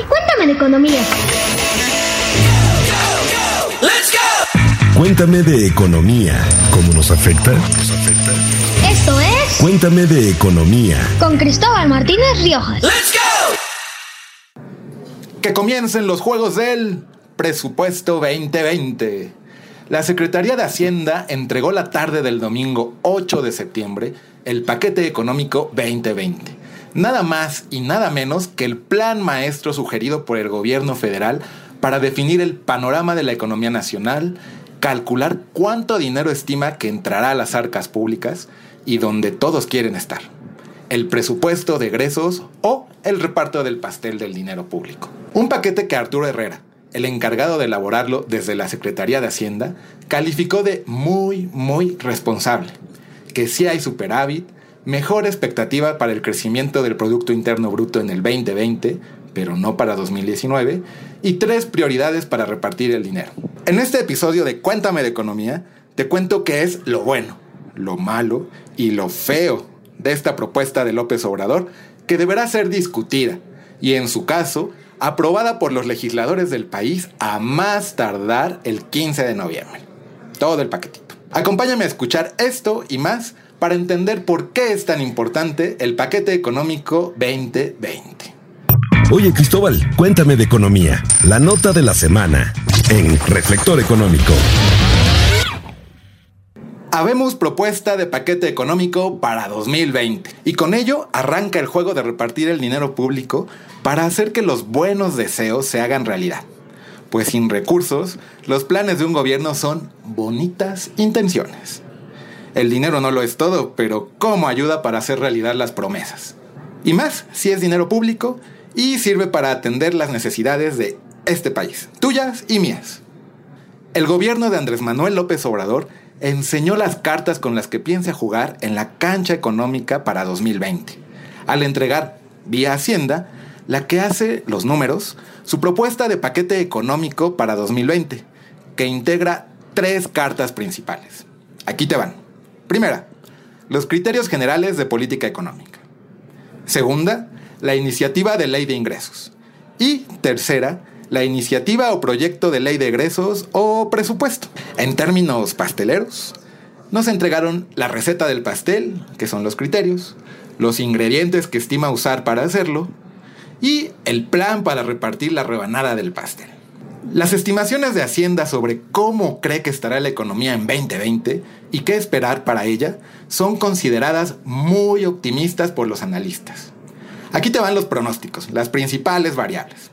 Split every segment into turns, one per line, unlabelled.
Cuéntame de economía.
Cuéntame de economía. ¿Cómo nos afecta?
Esto es
Cuéntame de economía.
con Cristóbal Martínez Riojas.
Que comiencen los juegos del presupuesto 2020. La Secretaría de Hacienda entregó la tarde del domingo 8 de septiembre el paquete económico 2020. Nada más y nada menos que el plan maestro sugerido por el gobierno federal para definir el panorama de la economía nacional, calcular cuánto dinero estima que entrará a las arcas públicas y donde todos quieren estar. El presupuesto de egresos o el reparto del pastel del dinero público. Un paquete que Arturo Herrera, el encargado de elaborarlo desde la Secretaría de Hacienda, calificó de muy, muy responsable. Que sí hay superávit, mejor expectativa para el crecimiento del Producto Interno Bruto en el 2020, pero no para 2019, y tres prioridades para repartir el dinero. En este episodio de Cuéntame de Economía, te cuento qué es lo bueno, lo malo y lo feo de esta propuesta de López Obrador que deberá ser discutida y en su caso aprobada por los legisladores del país a más tardar el 15 de noviembre. Todo el paquetito. Acompáñame a escuchar esto y más para entender por qué es tan importante el paquete económico 2020.
Oye Cristóbal, cuéntame de economía. La nota de la semana en Reflector Económico.
Habemos propuesta de paquete económico para 2020 y con ello arranca el juego de repartir el dinero público para hacer que los buenos deseos se hagan realidad. Pues sin recursos, los planes de un gobierno son bonitas intenciones. El dinero no lo es todo, pero ¿cómo ayuda para hacer realidad las promesas? Y más si es dinero público y sirve para atender las necesidades de este país, tuyas y mías. El gobierno de Andrés Manuel López Obrador enseñó las cartas con las que piensa jugar en la cancha económica para 2020, al entregar, vía Hacienda, la que hace los números, su propuesta de paquete económico para 2020, que integra tres cartas principales. Aquí te van. Primera, los criterios generales de política económica. Segunda, la iniciativa de ley de ingresos. Y tercera, la iniciativa o proyecto de ley de egresos o presupuesto. En términos pasteleros, nos entregaron la receta del pastel, que son los criterios, los ingredientes que estima usar para hacerlo y el plan para repartir la rebanada del pastel. Las estimaciones de Hacienda sobre cómo cree que estará la economía en 2020 y qué esperar para ella son consideradas muy optimistas por los analistas. Aquí te van los pronósticos, las principales variables.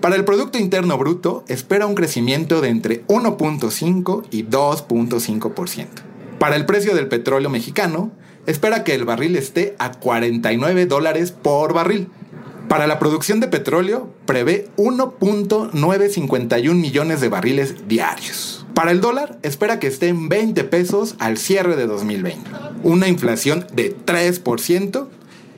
Para el Producto Interno Bruto espera un crecimiento de entre 1.5 y 2.5%. Para el precio del petróleo mexicano, espera que el barril esté a 49 dólares por barril. Para la producción de petróleo, prevé 1.951 millones de barriles diarios. Para el dólar, espera que esté en 20 pesos al cierre de 2020. Una inflación de 3%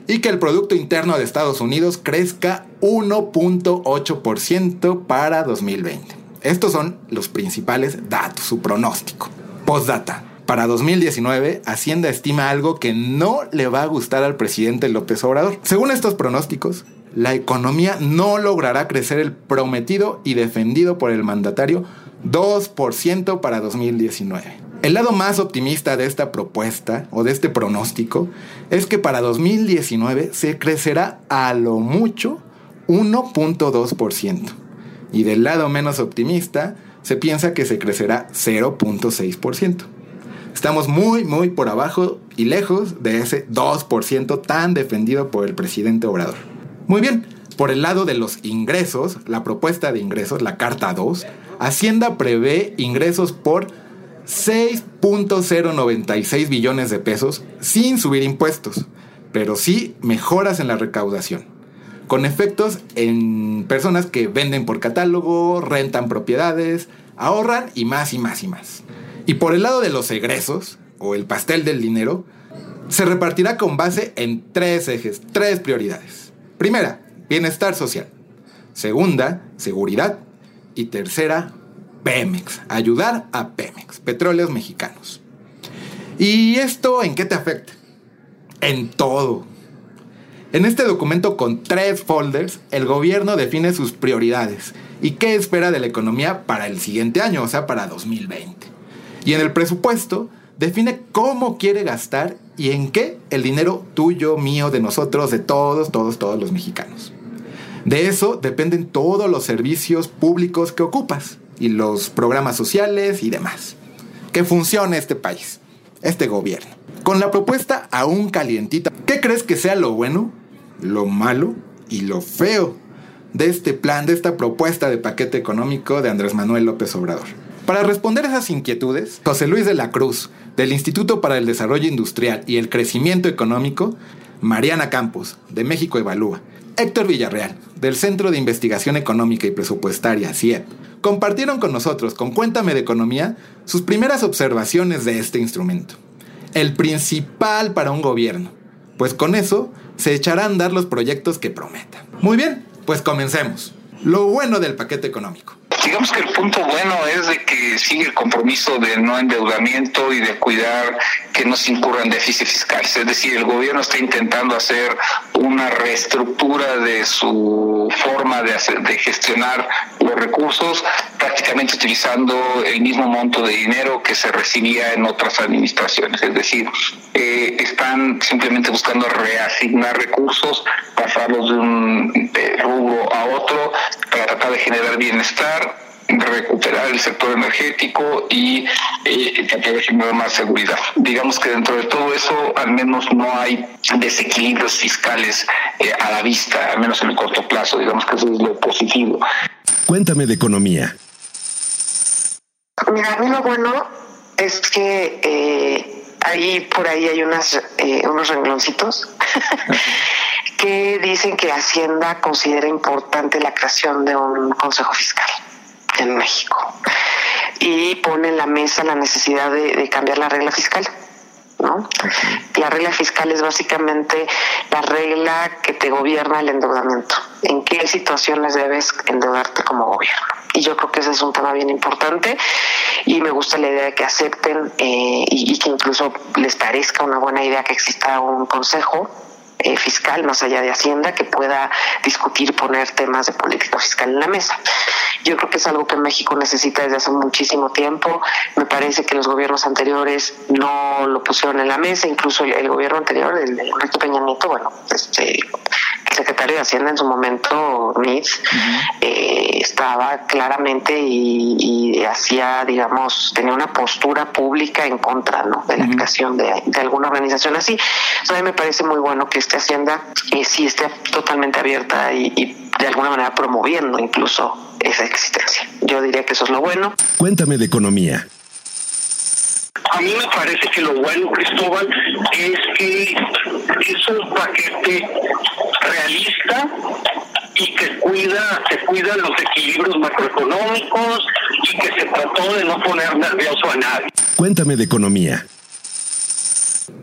y que el Producto Interno de Estados Unidos crezca 1.8% para 2020. Estos son los principales datos, su pronóstico. Postdata. Para 2019, Hacienda estima algo que no le va a gustar al presidente López Obrador. Según estos pronósticos, la economía no logrará crecer el prometido y defendido por el mandatario 2% para 2019. El lado más optimista de esta propuesta o de este pronóstico es que para 2019 se crecerá a lo mucho 1.2%. Y del lado menos optimista se piensa que se crecerá 0.6%. Estamos muy, muy por abajo y lejos de ese 2% tan defendido por el presidente Obrador. Muy bien, por el lado de los ingresos, la propuesta de ingresos, la carta 2, Hacienda prevé ingresos por 6.096 billones de pesos sin subir impuestos, pero sí mejoras en la recaudación, con efectos en personas que venden por catálogo, rentan propiedades, ahorran y más y más y más. Y por el lado de los egresos, o el pastel del dinero, se repartirá con base en tres ejes, tres prioridades. Primera, bienestar social. Segunda, seguridad. Y tercera, Pemex. Ayudar a Pemex, petróleos mexicanos. ¿Y esto en qué te afecta? En todo. En este documento con tres folders, el gobierno define sus prioridades y qué espera de la economía para el siguiente año, o sea, para 2020. Y en el presupuesto define cómo quiere gastar y en qué el dinero tuyo, mío, de nosotros, de todos, todos, todos los mexicanos. De eso dependen todos los servicios públicos que ocupas y los programas sociales y demás. Que funcione este país, este gobierno. Con la propuesta aún calientita, ¿qué crees que sea lo bueno, lo malo y lo feo de este plan, de esta propuesta de paquete económico de Andrés Manuel López Obrador? Para responder esas inquietudes, José Luis de la Cruz, del Instituto para el Desarrollo Industrial y el Crecimiento Económico, Mariana Campos, de México Evalúa, Héctor Villarreal, del Centro de Investigación Económica y Presupuestaria, CIEP, compartieron con nosotros, con Cuéntame de Economía, sus primeras observaciones de este instrumento. El principal para un gobierno, pues con eso se echarán a andar los proyectos que prometan. Muy bien, pues comencemos. Lo bueno del paquete económico
digamos que el punto bueno es de que sigue el compromiso de no endeudamiento y de cuidar que no se incurran déficits fiscales. Es decir, el gobierno está intentando hacer una reestructura de su forma de, de gestionar los recursos, prácticamente utilizando el mismo monto de dinero que se recibía en otras administraciones. Es decir, eh, están simplemente buscando reasignar recursos, pasarlos de un rubro a otro para tratar de generar bienestar recuperar el sector energético y eh, tratar de generar más seguridad. Digamos que dentro de todo eso, al menos no hay desequilibrios fiscales eh, a la vista, al menos en el corto plazo. Digamos que eso es lo positivo.
Cuéntame de economía.
Mira, a mí lo bueno es que eh, ahí por ahí hay unas eh, unos rengloncitos que dicen que Hacienda considera importante la creación de un consejo fiscal en México y pone en la mesa la necesidad de, cambiar la regla fiscal. ¿no? La regla fiscal es básicamente la regla que te gobierna el endeudamiento. ¿En qué situaciones debes endeudarte como gobierno? Y yo creo que ese es un tema bien importante y me gusta la idea de que acepten eh, y, y que incluso les parezca una buena idea que exista un consejo eh, fiscal más allá de Hacienda que pueda discutir poner temas de política fiscal en la mesa. Yo creo que es algo que México necesita desde hace muchísimo tiempo. Me parece que los gobiernos anteriores no lo pusieron en la mesa, incluso el, gobierno anterior, el de Peña Nieto, bueno, este, secretario de Hacienda en su momento, Mitz, eh, estaba claramente y, hacía, digamos, tenía una postura pública en contra ¿no? de la creación de, alguna organización así. a mí me parece muy bueno que esta Hacienda eh, sí esté totalmente abierta y, y de alguna manera promoviendo incluso esa existencia. Yo diría que eso es lo bueno.
Cuéntame de economía.
A mí me parece que lo bueno, Cristóbal, es que es un paquete realista y que cuida, que cuida los equilibrios macroeconómicos y que se trató de no poner nervioso a nadie.
Cuéntame de economía.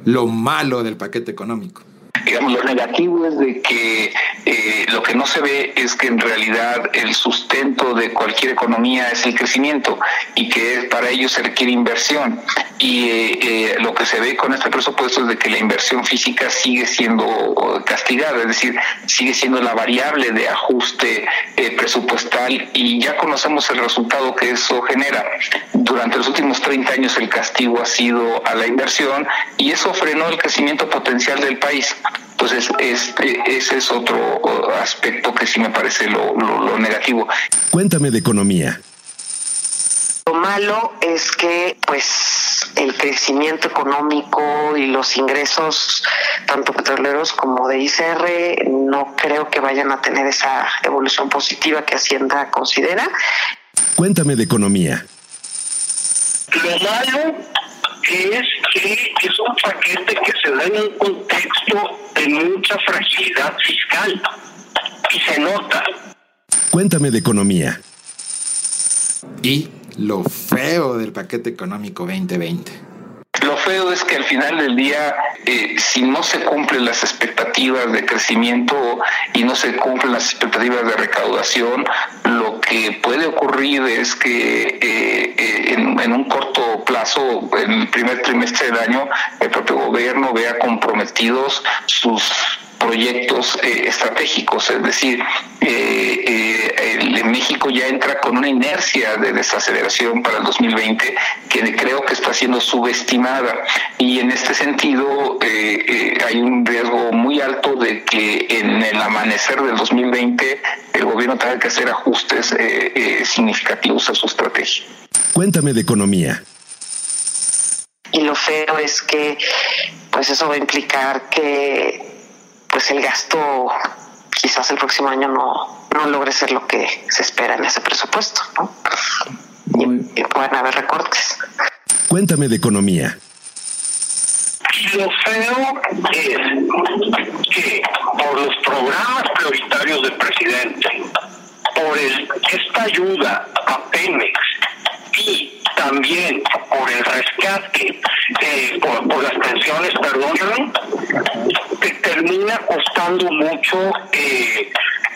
Lo malo del paquete económico
digamos, lo negativo es de que eh, lo que no se ve es que en realidad el sustento de cualquier economía es el crecimiento y que para ello se requiere inversión. Y eh, eh, lo que se ve con este presupuesto es de que la inversión física sigue siendo castigada, es decir, sigue siendo la variable de ajuste presupuestal y ya conocemos el resultado que eso genera. Durante los últimos 30 años el castigo ha sido a la inversión y eso frenó el crecimiento potencial del país. Entonces, este, ese es otro aspecto que sí me parece lo, negativo.
Cuéntame de economía.
Lo malo es que, pues, el crecimiento económico y los ingresos, tanto petroleros como de ICR, no creo que vayan a tener esa evolución positiva que Hacienda considera.
Cuéntame de economía.
Lo malo es que es un paquete que se da en un contexto de mucha fragilidad fiscal y se nota.
Cuéntame de economía.
Y lo feo del paquete económico 2020.
Lo feo es que al final del día, eh, si no se cumplen las expectativas de crecimiento y no se cumplen las expectativas de recaudación, lo que puede ocurrir es que eh, en, un corto plazo, en el primer trimestre del año, el propio gobierno vea comprometidos sus proyectos estratégicos, es decir, México ya entra con una inercia de desaceleración para el 2020 que creo que está siendo subestimada y en este sentido hay un riesgo muy alto de que en el amanecer del 2020 el gobierno tenga que hacer ajustes significativos a su estrategia.
Cuéntame de economía.
Y lo feo es que pues eso va a implicar que pues el gasto quizás el próximo año no, no logre ser lo que se espera en ese presupuesto, ¿no? Y, pueden haber recortes.
Cuéntame de economía.
Y lo feo es que por los programas prioritarios del presidente, por el, esta ayuda a Pemex y también por el rescate, eh, por, las pensiones, perdón, te termina costando mucho, eh,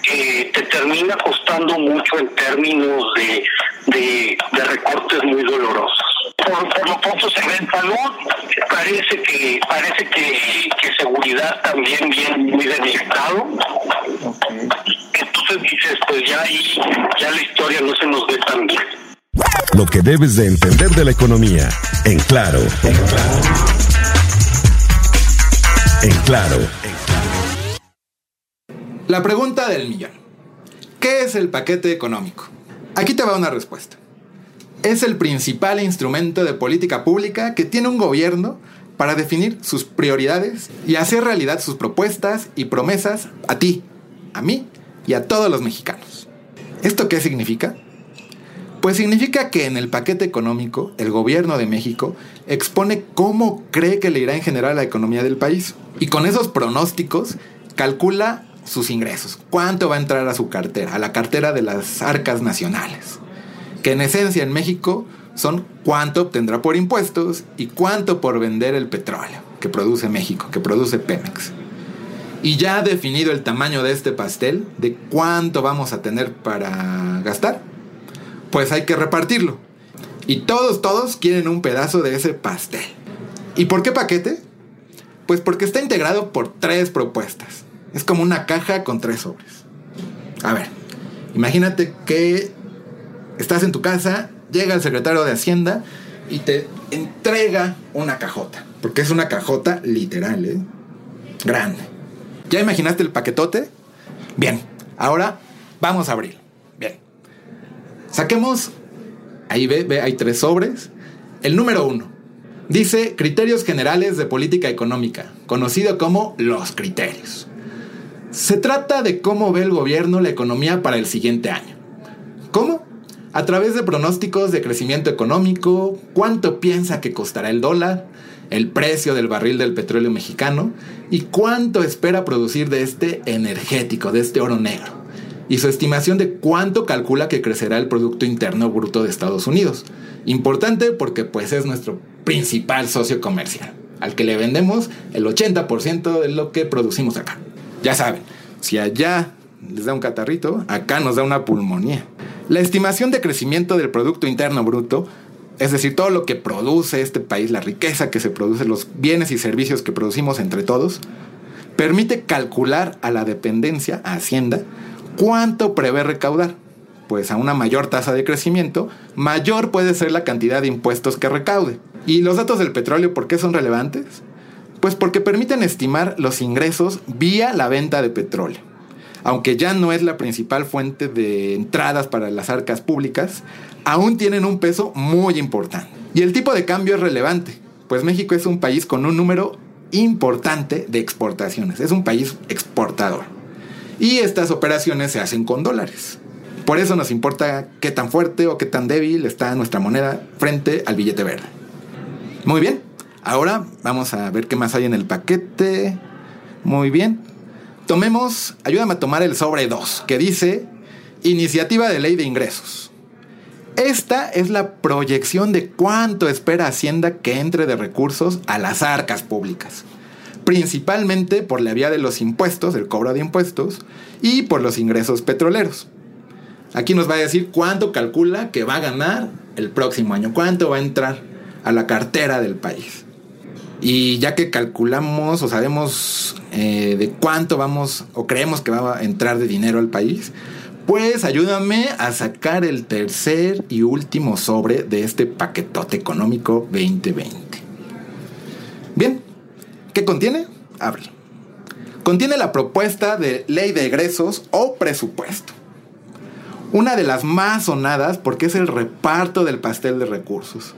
eh, te termina costando mucho en términos de, de, recortes muy dolorosos. Por, por, lo pronto se ve en salud, parece que, parece que, que seguridad también viene muy debilitado. Entonces dices, pues ya ahí, ya la historia no se nos ve tan bien.
Lo que debes de entender de la economía. En claro. En claro. En claro.
La pregunta del millón. ¿Qué es el paquete económico? Aquí te va una respuesta. Es el principal instrumento de política pública que tiene un gobierno para definir sus prioridades y hacer realidad sus propuestas y promesas a ti, a mí y a todos los mexicanos. ¿Esto qué significa? Pues significa que en el paquete económico, el gobierno de México expone cómo cree que le irá en general a la economía del país. Y con esos pronósticos calcula sus ingresos, cuánto va a entrar a su cartera, a la cartera de las arcas nacionales. Que en esencia en México son cuánto obtendrá por impuestos y cuánto por vender el petróleo que produce México, que produce Pemex. Y ya definido el tamaño de este pastel, de cuánto vamos a tener para gastar, pues hay que repartirlo. Y todos, todos quieren un pedazo de ese pastel. ¿Y por qué paquete? Pues porque está integrado por tres propuestas. Es como una caja con tres sobres. A ver, imagínate que estás en tu casa, llega el secretario de Hacienda y te entrega una cajota. Porque es una cajota literal, ¿eh? Grande. ¿Ya imaginaste el paquetote? Bien, ahora vamos a abrir. Saquemos, ahí ve, ve, hay tres sobres. El número uno dice criterios generales de política económica, conocido como los criterios. Se trata de cómo ve el gobierno la economía para el siguiente año. ¿Cómo? A través de pronósticos de crecimiento económico, cuánto piensa que costará el dólar, el precio del barril del petróleo mexicano y cuánto espera producir de este energético, de este oro negro y su estimación de cuánto calcula que crecerá el Producto Interno Bruto de Estados Unidos. Importante porque pues es nuestro principal socio comercial, al que le vendemos el 80% de lo que producimos acá. Ya saben, si allá les da un catarrito, acá nos da una pulmonía. La estimación de crecimiento del Producto Interno Bruto, es decir, todo lo que produce este país, la riqueza que se produce, los bienes y servicios que producimos entre todos, permite calcular a la dependencia, a Hacienda, ¿Cuánto prevé recaudar? Pues a una mayor tasa de crecimiento, mayor puede ser la cantidad de impuestos que recaude. ¿Y los datos del petróleo por qué son relevantes? Pues porque permiten estimar los ingresos vía la venta de petróleo. Aunque ya no es la principal fuente de entradas para las arcas públicas, aún tienen un peso muy importante. Y el tipo de cambio es relevante, pues México es un país con un número importante de exportaciones, es un país exportador. Y estas operaciones se hacen con dólares. Por eso nos importa qué tan fuerte o qué tan débil está nuestra moneda frente al billete verde. Muy bien, ahora vamos a ver qué más hay en el paquete. Muy bien. Tomemos, ayúdame a tomar el sobre 2, que dice Iniciativa de Ley de Ingresos. Esta es la proyección de cuánto espera Hacienda que entre de recursos a las arcas públicas principalmente por la vía de los impuestos, el cobro de impuestos, y por los ingresos petroleros. Aquí nos va a decir cuánto calcula que va a ganar el próximo año, cuánto va a entrar a la cartera del país. Y ya que calculamos o sabemos eh, de cuánto vamos o creemos que va a entrar de dinero al país, pues ayúdame a sacar el tercer y último sobre de este paquetote económico 2020. Bien, ¿qué contiene? Abre. Contiene la propuesta de ley de egresos o presupuesto. Una de las más sonadas porque es el reparto del pastel de recursos.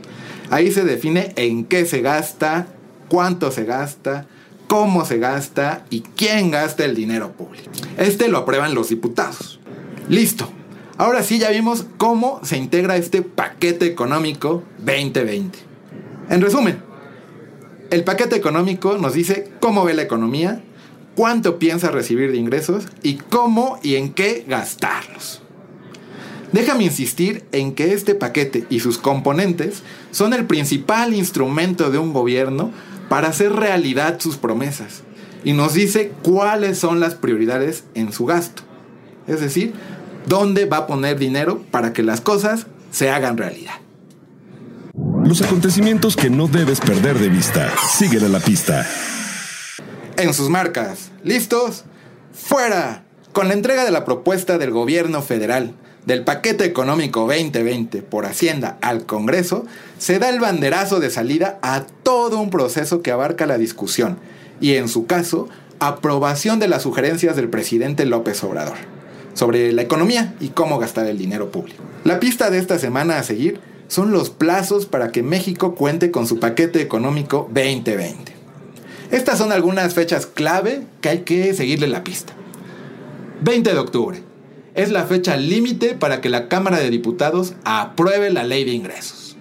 Ahí se define en qué se gasta, cuánto se gasta, cómo se gasta y quién gasta el dinero público. Este lo aprueban los diputados. Listo. Ahora sí ya vimos cómo se integra este paquete económico 2020. En resumen, el paquete económico nos dice cómo ve la economía, cuánto piensa recibir de ingresos y cómo y en qué gastarlos. Déjame insistir en que este paquete y sus componentes son el principal instrumento de un gobierno para hacer realidad sus promesas y nos dice cuáles son las prioridades en su gasto. Es decir, dónde va a poner dinero para que las cosas se hagan realidad.
Los acontecimientos que no debes perder de vista. Síguele la pista.
En sus marcas. ¿Listos? ¡Fuera! Con la entrega de la propuesta del gobierno federal del paquete económico 2020 por Hacienda al Congreso, se da el banderazo de salida a todo un proceso que abarca la discusión y, en su caso, aprobación de las sugerencias del presidente López Obrador sobre la economía y cómo gastar el dinero público. La pista de esta semana a seguir son los plazos para que México cuente con su paquete económico 2020. Estas son algunas fechas clave que hay que seguirle la pista. 20 de octubre, es la fecha límite para que la Cámara de Diputados apruebe la ley de ingresos,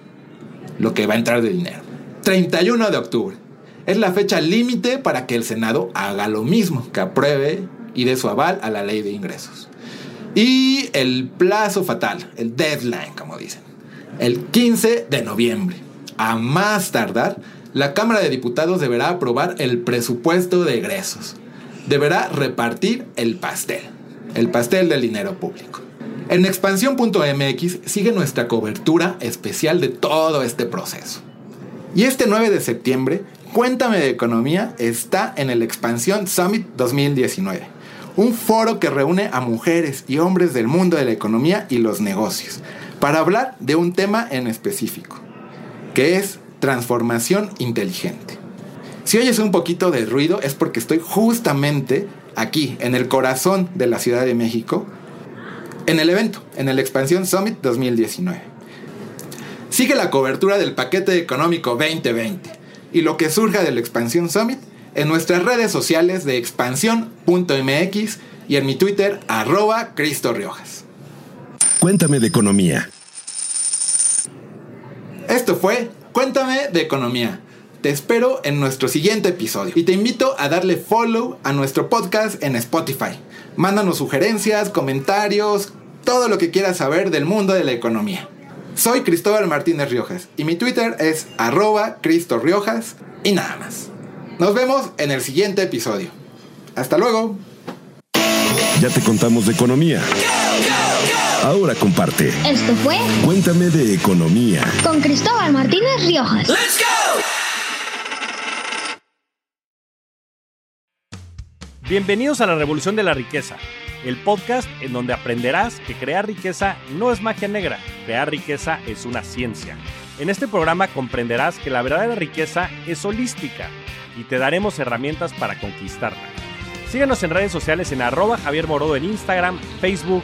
lo que va a entrar de dinero. 31 de octubre es la fecha límite para que el Senado haga lo mismo, que apruebe y dé su aval a la ley de ingresos. Y el plazo fatal, el deadline, como dicen, el 15 de noviembre. A más tardar, la Cámara de Diputados deberá aprobar el presupuesto de egresos. Deberá repartir el pastel el pastel del dinero público. En expansión.mx sigue nuestra cobertura especial de todo este proceso. Y este 9 de septiembre, Cuéntame de Economía está en el Expansión Summit 2019, un foro que reúne a mujeres y hombres del mundo de la economía y los negocios, para hablar de un tema en específico, que es transformación inteligente. Si oyes un poquito de ruido es porque estoy justamente aquí, en el corazón de la Ciudad de México, en el evento, en el Expansión Summit 2019. Sigue la cobertura del paquete económico 2020 y lo que surja del Expansión Summit en nuestras redes sociales de expansión.mx y en mi Twitter arroba Cristo.
Cuéntame de economía.
Esto fue Cuéntame de Economía te espero en nuestro siguiente episodio y te invito a darle follow a nuestro podcast en Spotify. Mándanos sugerencias, comentarios, todo lo que quieras saber del mundo de la economía. Soy Cristóbal Martínez Riojas y mi Twitter es arroba Cristo Riojas y nada más. Nos vemos en el siguiente episodio. Hasta luego.
Ya te contamos de economía. Ahora comparte.
Esto fue
Cuéntame de economía.
con Cristóbal Martínez Riojas.
Bienvenidos a la Revolución de la Riqueza, el podcast en donde aprenderás que crear riqueza no es magia negra, crear riqueza es una ciencia. En este programa comprenderás que la verdadera riqueza es holística y te daremos herramientas para conquistarla. Síguenos en redes sociales en arroba Javier Morodo en Instagram, Facebook,